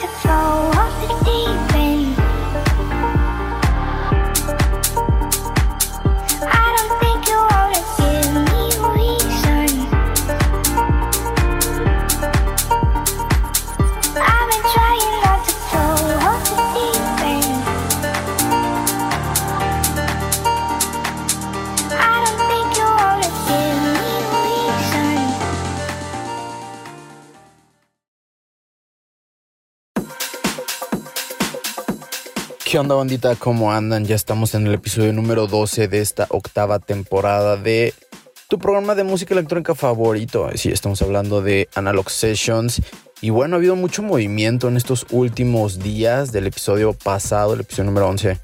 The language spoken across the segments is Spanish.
¿Qué onda bandita? ¿Cómo andan? Ya estamos en el episodio número 12 de esta octava temporada de tu programa de música electrónica favorito. Sí, estamos hablando de Analog Sessions. Y bueno, ha habido mucho movimiento en estos últimos días del episodio pasado, el episodio número 11,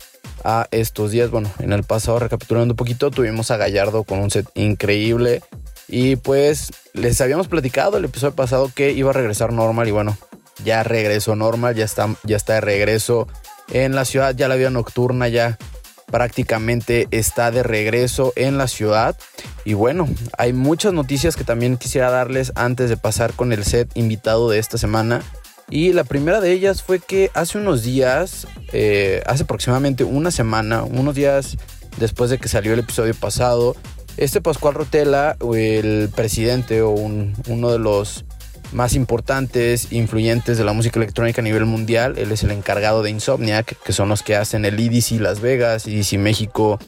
a estos días. Bueno, en el pasado, recapitulando un poquito, tuvimos a Gallardo con un set increíble. Y pues les habíamos platicado el episodio pasado que iba a regresar normal y bueno, ya regresó normal, ya está, ya está de regreso en la ciudad, ya la vida nocturna ya prácticamente está de regreso en la ciudad. Y bueno, hay muchas noticias que también quisiera darles antes de pasar con el set invitado de esta semana. Y la primera de ellas fue que hace unos días, eh, hace aproximadamente una semana, unos días después de que salió el episodio pasado, este Pascual Rotela, el presidente o uno de los más importantes, influyentes de la música electrónica a nivel mundial. Él es el encargado de Insomniac, que son los que hacen el EDC Las Vegas, EDC México,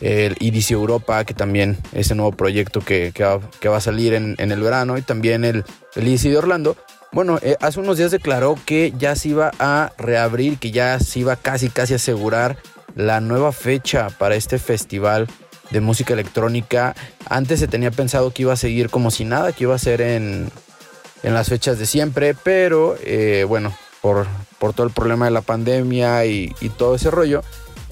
el EDC Europa, que también es el nuevo proyecto que, va, a salir en, el verano, y también el, el EDC de Orlando. Bueno, eh, hace unos días declaró que ya se iba a reabrir, que ya se iba casi casi a asegurar la nueva fecha para este festival de música electrónica. Antes se tenía pensado que iba a seguir como si nada, que iba a ser en, en las fechas de siempre, pero eh, bueno, por, por, todo el problema de la pandemia y, todo ese rollo,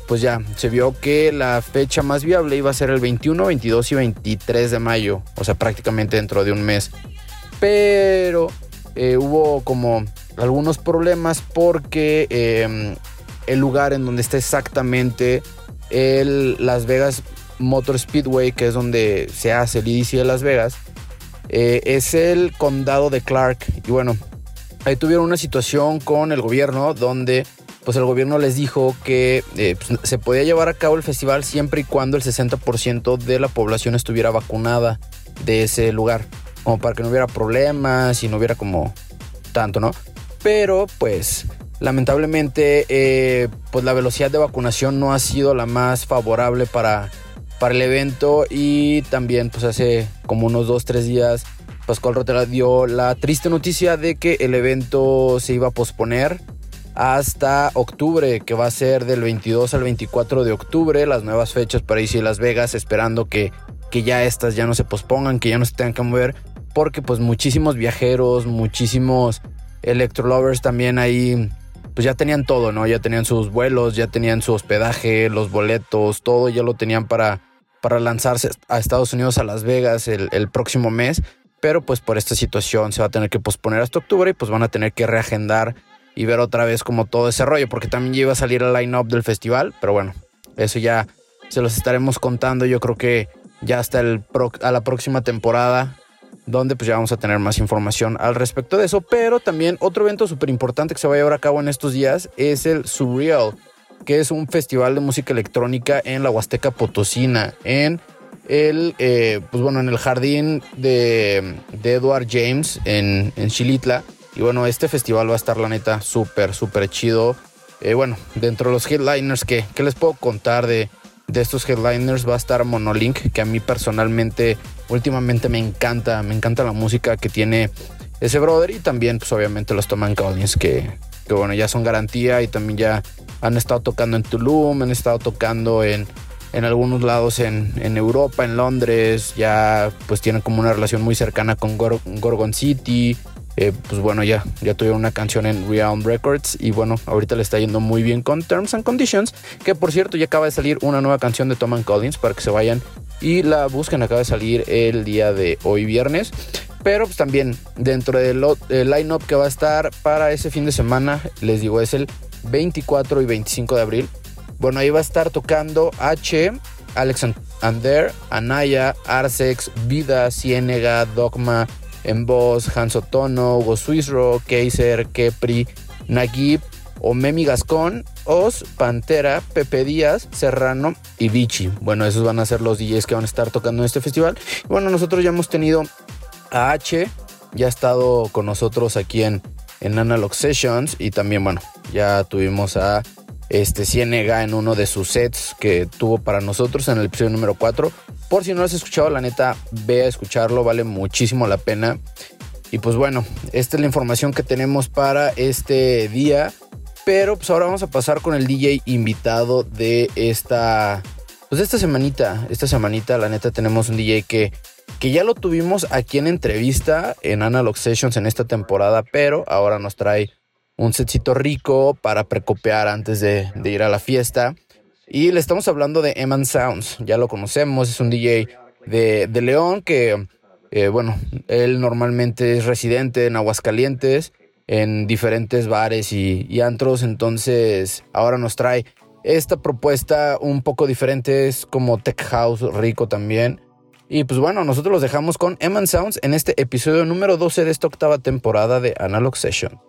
pues ya se vio que la fecha más viable iba a ser el 21, 22 y 23 de mayo, o sea, prácticamente dentro de un mes. Pero eh, hubo como algunos problemas porque em, el lugar en donde está exactamente el Las Vegas Motor Speedway, que es donde se hace el IDC de Las Vegas, eh, es el condado de Clark. Y bueno, ahí tuvieron una situación con el gobierno donde pues el gobierno les dijo que eh, pues, se podía llevar a cabo el festival siempre y cuando el 60% de la población estuviera vacunada de ese lugar. Como para que no hubiera problemas y no hubiera como tanto, ¿no? Pero pues lamentablemente eh, pues la velocidad de vacunación no ha sido la más favorable para para el evento y también pues hace como unos dos, tres días Pascual Rotera dio la triste noticia de que el evento se iba a posponer hasta octubre, que va a ser del 22 al 24 de octubre, las nuevas fechas para a Las Vegas, esperando que, que ya estas ya no se pospongan, que ya no se tengan que mover, porque pues muchísimos viajeros, muchísimos electrolovers también ahí pues ya tenían todo, ¿no? Ya tenían sus vuelos, ya tenían su hospedaje, los boletos, todo ya lo tenían para, para lanzarse a Estados Unidos, a Las Vegas el, próximo mes, pero pues por esta situación se va a tener que posponer hasta octubre y pues van a tener que reagendar y ver otra vez como todo ese rollo, porque también ya iba a salir el line-up del festival, pero bueno, eso ya se los estaremos contando, yo creo que ya hasta el a la próxima temporada, donde pues ya vamos a tener más información al respecto de eso, pero también otro evento súper importante que se va a llevar a cabo en estos días es el Surreal que es un festival de música electrónica en la Huasteca Potosina, en el, eh, pues bueno, en el jardín de, Edward James en, en Chilitla. Y bueno, este festival va a estar, la neta, súper, súper chido. Eh, bueno, dentro de los headliners, ¿qué, ¿qué les puedo contar de, de estos headliners? Va a estar Monolink, que a mí personalmente, últimamente me encanta, me encanta la música que tiene ese brother. Y también, pues obviamente, los Toman Collins, que, que bueno, ya son garantía y también ya han estado tocando en Tulum, han estado tocando en, en algunos lados en, en, Europa, en Londres, ya pues tienen como una relación muy cercana con Gorgon City. Eh, pues bueno, ya, ya tuvieron una canción en Realm Records y bueno, ahorita le está yendo muy bien con Terms and Conditions, que por cierto ya acaba de salir una nueva canción de Tom Collins para que se vayan y la busquen, acaba de salir el día de hoy viernes. Pero pues también dentro del, line-up que va a estar para ese fin de semana, les digo, es el 24 y 25 de abril. Bueno, ahí va a estar tocando H, Alexander, Anaya, Arsex, Vida, Ciénega, Dogma, Emboss, Hanso Tono, Hugo Swissro, Kaiser, Kepri, Naguib, Omemi Gascón, Oz, Pantera, Pepe Díaz, Serrano y Vichy. Bueno, esos van a ser los DJs que van a estar tocando en este festival. bueno, nosotros ya hemos tenido a H, ya ha estado con nosotros aquí en, en Analog Sessions y también, bueno, ya tuvimos a este Ciénega en uno de sus sets que tuvo para nosotros en el episodio número 4. Por si no lo has escuchado, la neta, ve a escucharlo, vale muchísimo la pena. Y pues bueno, esta es la información que tenemos para este día. Pero pues ahora vamos a pasar con el DJ invitado de esta, pues de esta semanita. Esta semanita, la neta, tenemos un DJ que, que ya lo tuvimos aquí en entrevista en Analog Sessions en esta temporada, pero ahora nos trae un setcito rico para precopear antes de, ir a la fiesta. Y le estamos hablando de Eman Sounds, ya lo conocemos, es un DJ de, León que, eh, bueno, él normalmente es residente en Aguascalientes en diferentes bares y, antros. Entonces, ahora nos trae esta propuesta un poco diferente. Es como tech house rico también. Y pues bueno, nosotros los dejamos con Eman Sounds en este episodio número 12 de esta octava temporada de Analog Session.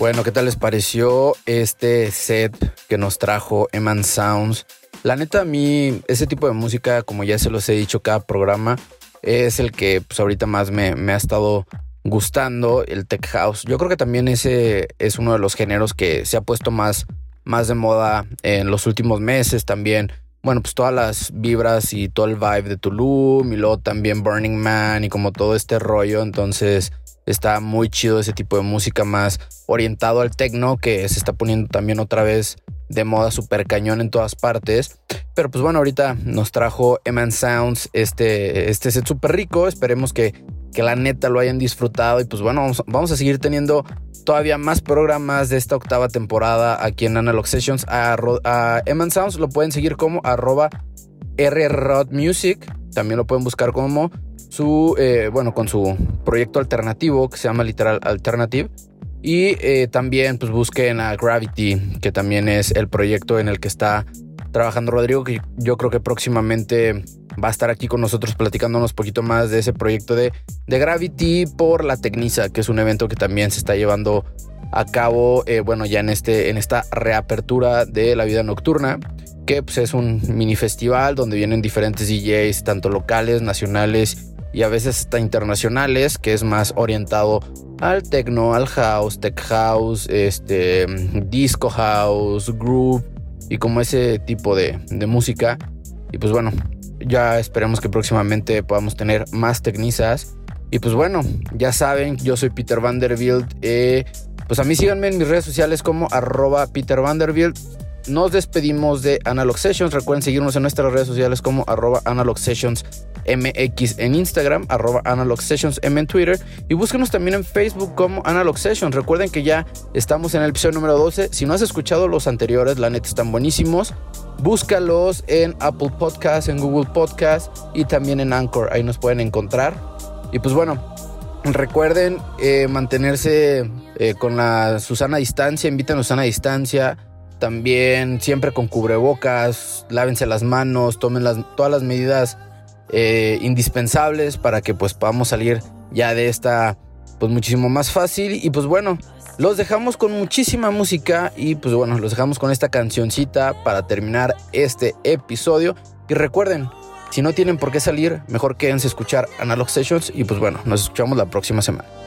Bueno, ¿qué tal les pareció este set que nos trajo Eman Sounds? La neta, a mí, ese tipo de música, como ya se los he dicho cada programa, es el que pues, ahorita más me, me ha estado gustando, el tech house. Yo creo que también ese es uno de los géneros que se ha puesto más, más de moda en los últimos meses también. Bueno, pues todas las vibras y todo el vibe de Tulum y luego también Burning Man y como todo este rollo. Entonces está muy chido ese tipo de música más orientado al techno que se está poniendo también otra vez de moda super cañón en todas partes. Pero pues bueno, ahorita nos trajo Eman Sounds este, este set súper rico. Esperemos que, que la neta lo hayan disfrutado. Y pues bueno, vamos, vamos, a seguir teniendo todavía más programas de esta octava temporada aquí en Analog Sessions. A, a Eman Sounds lo pueden seguir como arroba. También lo pueden buscar como su, eh, bueno, con su proyecto alternativo que se llama Literal Alternative. Y eh, también pues busquen a Gravity, que también es el proyecto en el que está trabajando Rodrigo, que yo creo que próximamente va a estar aquí con nosotros platicándonos poquito más de ese proyecto de, de Gravity por la Tecnisa, que es un evento que también se está llevando a cabo, eh, bueno, ya en, este, en esta reapertura de la vida nocturna, que pues, es un mini festival donde vienen diferentes DJs, tanto locales, nacionales y a veces hasta internacionales, que es más orientado al techno, al house, tech house, este, disco house, groove y como ese tipo de, de música. Y pues bueno, ya esperemos que próximamente podamos tener más tecnizas. Y pues bueno, ya saben, yo soy Peter Vanderbilt. Eh, pues a mí síganme en mis redes sociales como arroba Peter Vanderbilt. Nos despedimos de Analog Sessions. Recuerden seguirnos en nuestras redes sociales como arroba Analog Sessions MX en Instagram, arroba Analog Sessions M en Twitter y búsquenos también en Facebook como Analog Sessions. Recuerden que ya estamos en el episodio número 12. Si no has escuchado los anteriores, la neta están buenísimos. Búscalos en Apple Podcast, en Google Podcast y también en Anchor. Ahí nos pueden encontrar. Y pues bueno, recuerden eh, mantenerse eh, con la Susana distancia, invítanos a Susana distancia también siempre con cubrebocas, lávense las manos, tomen las, todas las medidas eh, indispensables para que pues podamos salir ya de esta pues muchísimo más fácil. Y pues bueno, los dejamos con muchísima música y pues bueno, los dejamos con esta cancioncita para terminar este episodio. Y recuerden, si no tienen por qué salir, mejor quédense a escuchar Analog Sessions. Y pues bueno, nos escuchamos la próxima semana.